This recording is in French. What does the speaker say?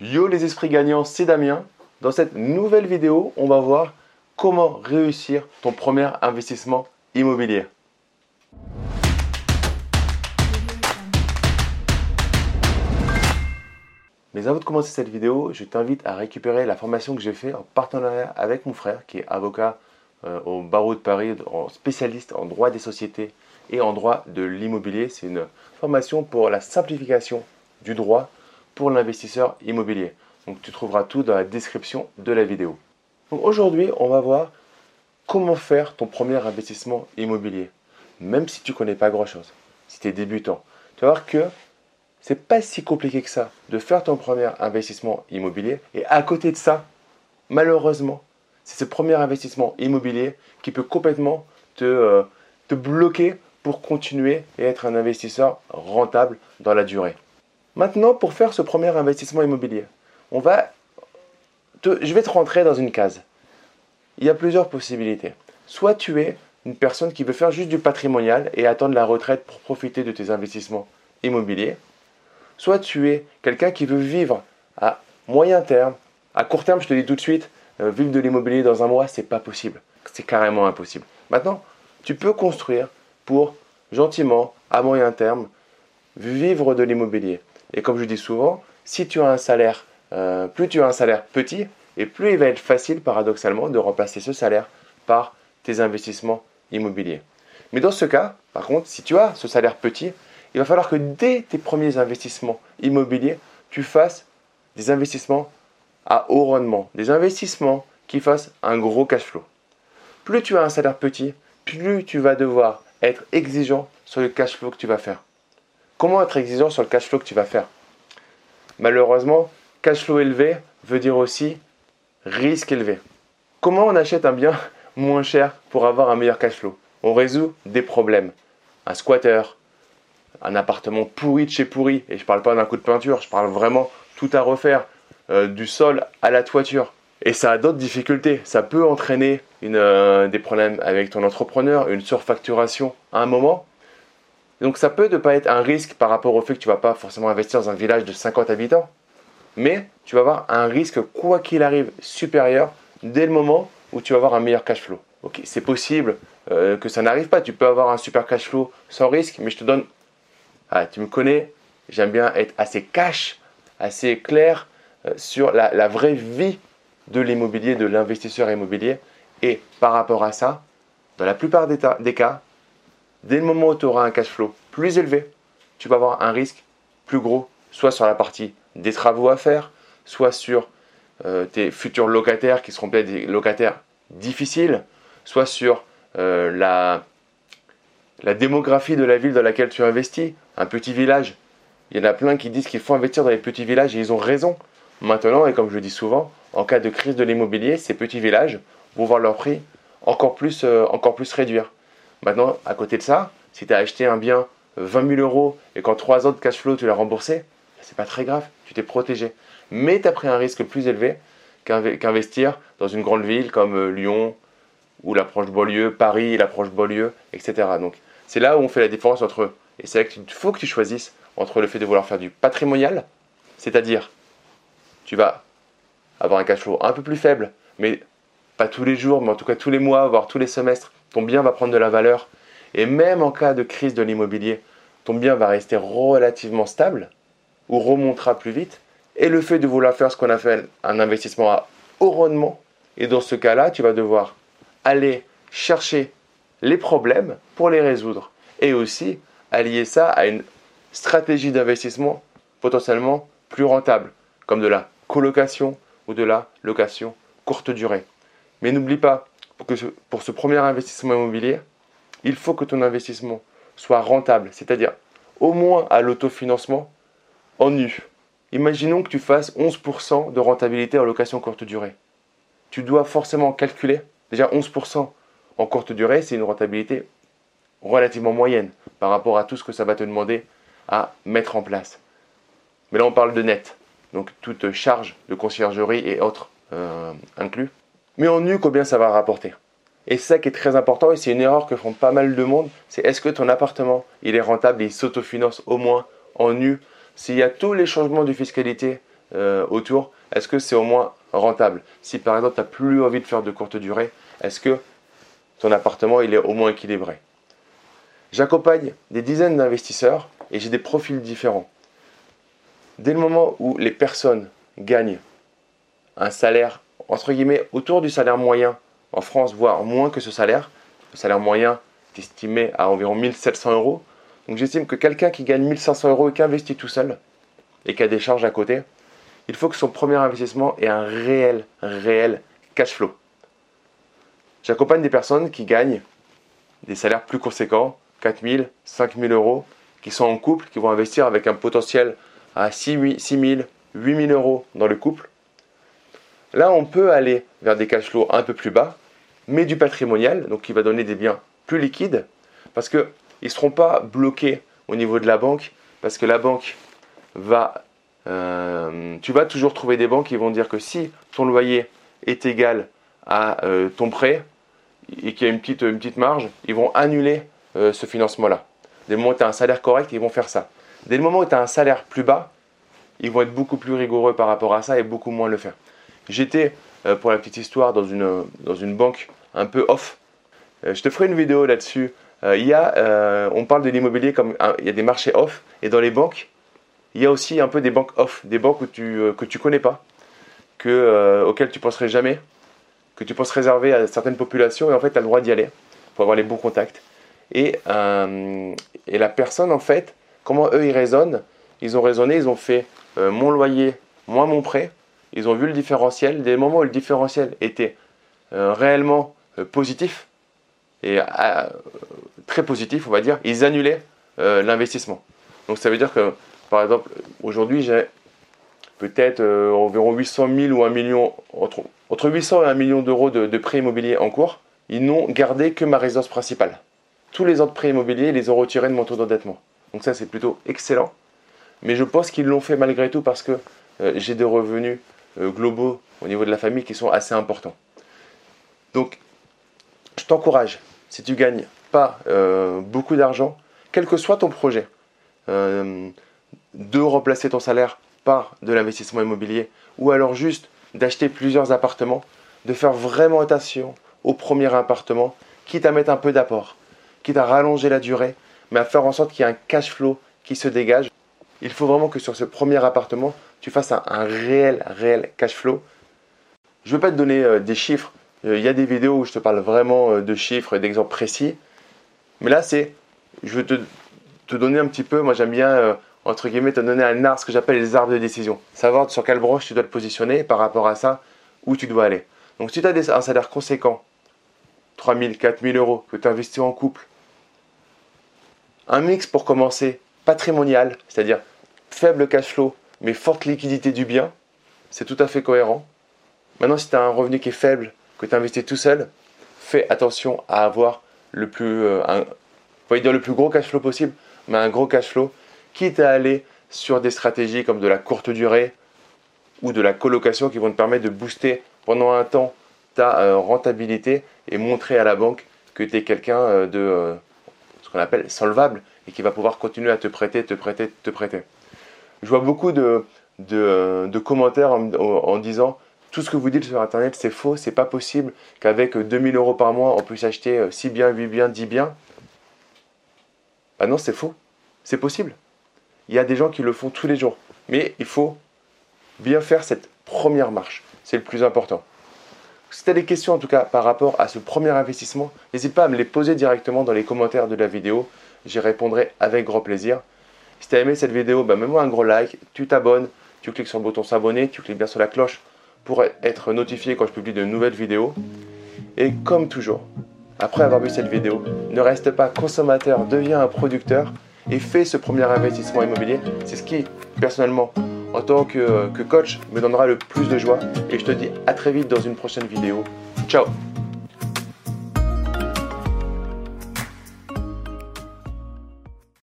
Yo les esprits gagnants, c'est Damien. Dans cette nouvelle vidéo, on va voir comment réussir ton premier investissement immobilier. Mais avant de commencer cette vidéo, je t'invite à récupérer la formation que j'ai faite en partenariat avec mon frère qui est avocat euh, au barreau de Paris, spécialiste en droit des sociétés et en droit de l'immobilier. C'est une formation pour la simplification du droit pour l'investisseur immobilier. Donc tu trouveras tout dans la description de la vidéo. aujourd'hui, on va voir comment faire ton premier investissement immobilier, même si tu connais pas grand-chose, si tu es débutant. Tu vas voir que c'est pas si compliqué que ça de faire ton premier investissement immobilier. Et à côté de ça, malheureusement, c'est ce premier investissement immobilier qui peut complètement te, euh, te bloquer pour continuer et être un investisseur rentable dans la durée. Maintenant, pour faire ce premier investissement immobilier, on va je vais te rentrer dans une case. Il y a plusieurs possibilités. Soit tu es une personne qui veut faire juste du patrimonial et attendre la retraite pour profiter de tes investissements immobiliers. Soit tu es quelqu'un qui veut vivre à moyen terme, à court terme, je te dis tout de suite, euh, vivre de l'immobilier dans un mois, c'est pas possible. C'est carrément impossible. Maintenant, tu peux construire pour gentiment, à moyen terme, vivre de l'immobilier. Et comme je dis souvent, si tu as un salaire, euh, plus tu as un salaire petit, et plus il va être facile, paradoxalement, de remplacer ce salaire par tes investissements immobiliers. Mais dans ce cas, par contre, si tu as ce salaire petit, il va falloir que dès tes premiers investissements immobiliers, tu fasses des investissements à haut rendement, des investissements qui fassent un gros cash flow. Plus tu as un salaire petit, plus tu vas devoir être exigeant sur le cash flow que tu vas faire. Comment être exigeant sur le cash flow que tu vas faire? Malheureusement, cash flow élevé veut dire aussi risque élevé. Comment on achète un bien moins cher pour avoir un meilleur cash flow? On résout des problèmes. Un squatter, un appartement pourri de chez pourri, et je ne parle pas d'un coup de peinture, je parle vraiment tout à refaire, euh, du sol à la toiture. Et ça a d'autres difficultés. Ça peut entraîner euh, des problèmes avec ton entrepreneur, une surfacturation à un moment. Donc ça peut ne pas être un risque par rapport au fait que tu vas pas forcément investir dans un village de 50 habitants. Mais tu vas avoir un risque, quoi qu'il arrive, supérieur dès le moment où tu vas avoir un meilleur cash flow. Ok, c'est possible euh, que ça n'arrive pas. Tu peux avoir un super cash flow sans risque, mais je te donne ah, tu me connais, j'aime bien être assez cash, assez clair euh, sur la, vraie vie de l'immobilier, de l'investisseur immobilier. Et par rapport à ça, dans la plupart des, cas, dès le moment où tu auras un cash flow plus élevé, tu vas avoir un risque plus gros, soit sur la partie des travaux à faire, soit sur euh, tes futurs locataires qui seront peut-être des locataires difficiles, soit sur euh, la, démographie de la ville dans laquelle tu investis, un petit village. Il y en a plein qui disent qu'il faut investir dans les petits villages et ils ont raison. Maintenant, et comme je le dis souvent, en cas de crise de l'immobilier, ces petits villages vont voir leur prix encore plus, euh, encore plus réduire. Maintenant, à côté de ça, si tu as acheté un bien 20 euh, 000 euros et qu'en 3 ans de cash flow tu l'as remboursé, c'est pas très grave, tu t'es protégé. Mais tu as pris un risque plus élevé qu'investir dans une grande ville comme euh, Lyon ou l'approche Beaulieu, Paris, l'approche Beaulieu, etc. Donc c'est là où on fait la différence entre et c'est là qu'il faut que tu choisisses entre le fait de vouloir faire du patrimonial, c'est-à-dire tu vas avoir un cash flow un peu plus faible, mais pas tous les jours, mais en tout cas tous les mois, voire tous les semestres, ton bien va prendre de la valeur. Et même en cas de crise de l'immobilier, ton bien va rester relativement stable ou remontera plus vite. Et le fait de vouloir faire ce qu'on appelle un investissement à haut rendement, et dans ce cas-là, tu vas devoir aller chercher les problèmes pour les résoudre. Et aussi allier ça à une stratégie d'investissement potentiellement plus rentable, comme de la colocation ou de la location courte durée. Mais n'oublie pas, pour, ce premier investissement immobilier, il faut que ton investissement soit rentable, c'est-à-dire au moins à l'autofinancement en nu. Imaginons que tu fasses 11% de rentabilité en location courte durée. Tu dois forcément calculer, déjà 11% en courte durée, c'est une rentabilité relativement moyenne par rapport à tout ce que ça va te demander à mettre en place. Mais là, on parle de net, donc toute charge de conciergerie et autres euh, inclus. Mais en nu, combien ça va rapporter. Et ça qui est très important, et c'est une erreur que font pas mal de monde, c'est est-ce que ton appartement, il est rentable et il s'autofinance au moins en nu? S'il y a tous les changements de fiscalité euh, autour, est-ce que c'est au moins rentable? Si par exemple tu n'as plus envie de faire de courte durée, est-ce que ton appartement il est au moins équilibré? J'accompagne des dizaines d'investisseurs et j'ai des profils différents. Dès le moment où les personnes gagnent un salaire, entre guillemets, autour du salaire moyen en France, voire moins que ce salaire, le salaire moyen est estimé à environ 1700 euros. Donc j'estime que quelqu'un qui gagne 1500 euros et qui investit tout seul et qui a des charges à côté, il faut que son premier investissement ait un réel, réel cash flow. J'accompagne des personnes qui gagnent des salaires plus conséquents, 4000, 5000 euros, qui sont en couple, qui vont investir avec un potentiel à 6 000, 8 000 euros dans le couple. Là, on peut aller vers des cash flows un peu plus bas, mais du patrimonial, donc qui va donner des biens plus liquides, parce qu'ils ne seront pas bloqués au niveau de la banque, parce que la banque va... Euh, tu vas toujours trouver des banques qui vont dire que si ton loyer est égal à euh, ton prêt et qu'il y a une petite, marge, ils vont annuler euh, ce financement-là. Dès le moment où tu as un salaire correct, ils vont faire ça. Dès le moment où tu as un salaire plus bas, ils vont être beaucoup plus rigoureux par rapport à ça et beaucoup moins le faire. J'étais, pour la petite histoire, dans une, dans une banque un peu off. je te ferai une vidéo là-dessus. il y a, on parle de l'immobilier comme il y a des marchés off et dans les banques, il y a aussi un peu des banques off, des banques tu, euh, que tu connais pas, que, euh, auxquelles tu penserais jamais, que tu penses réserver à certaines populations et en fait tu as le droit d'y aller pour avoir les bons contacts. Et, euh, et, la personne en fait, comment eux ils raisonnent? Ils ont raisonné, ils ont fait mon loyer, moins mon prêt, ils ont vu le différentiel. Dès le moment où le différentiel était réellement positif, et très positif on va dire, ils annulaient l'investissement. Donc ça veut dire que par exemple, aujourd'hui, j'ai peut-être euh, environ 800 000 ou 1 million, entre, 800 et 1 million d'euros de, prêts immobiliers en cours. Ils n'ont gardé que ma résidence principale. Tous les autres prêts immobiliers, ils les ont retirés de mon taux d'endettement. Donc ça, c'est plutôt excellent. Mais je pense qu'ils l'ont fait malgré tout parce que euh, j'ai des revenus euh, globaux au niveau de la famille qui sont assez importants. Donc, je t'encourage, si tu gagnes pas beaucoup d'argent, quel que soit ton projet, de remplacer ton salaire par de l'investissement immobilier ou alors juste d'acheter plusieurs appartements, de faire vraiment attention au premier appartement, quitte à mettre un peu d'apport, quitte à rallonger la durée, mais à faire en sorte qu'il y ait un cash flow qui se dégage. Il faut vraiment que sur ce premier appartement, tu fasses un, réel, réel cash flow. Je ne veux pas te donner euh, des chiffres. Euh, il y a des vidéos où je te parle vraiment euh, de chiffres et d'exemples précis. Mais là, c'est, je veux te, donner un petit peu, moi j'aime bien entre guillemets, te donner un arbre, ce que j'appelle les arbres de décision. Savoir sur quelle branche tu dois te positionner par rapport à ça, où tu dois aller. Donc si tu as un salaire conséquent, 3 000, 4 000 euros, que tu investis en couple, un mix pour commencer patrimonial, c'est-à-dire faible cash flow, mais forte liquidité du bien, c'est tout à fait cohérent. Maintenant, si tu as un revenu qui est faible, que tu investis tout seul, fais attention à avoir le plus, euh, dire le plus gros cash flow possible, mais un gros cash flow quitte à aller sur des stratégies comme de la courte durée ou de la colocation qui vont te permettre de booster pendant un temps ta euh, rentabilité et montrer à la banque que tu es quelqu'un euh, de ce qu'on appelle solvable et qui va pouvoir continuer à te prêter, te prêter, te prêter. Je vois beaucoup de, de, commentaires en, disant tout ce que vous dites sur internet c'est faux, c'est pas possible qu'avec 2000 euros par mois on puisse acheter 6 biens, 8 biens, 10 biens. Ah non, c'est faux. C'est possible. Il y a des gens qui le font tous les jours. Mais il faut bien faire cette première marche. C'est le plus important. Si tu as des questions en tout cas par rapport à ce premier investissement, n'hésite pas à me les poser directement dans les commentaires de la vidéo. J'y répondrai avec grand plaisir. Si tu as aimé cette vidéo, bah, mets-moi un gros like, tu t'abonnes, tu cliques sur le bouton s'abonner, tu cliques bien sur la cloche pour être notifié quand je publie de nouvelles vidéos. Et comme toujours, après avoir vu cette vidéo, ne reste pas consommateur, deviens un producteur et fais ce premier investissement immobilier. C'est ce qui, personnellement, en tant que, que coach, me donnera le plus de joie. Et je te dis à très vite dans une prochaine vidéo. Ciao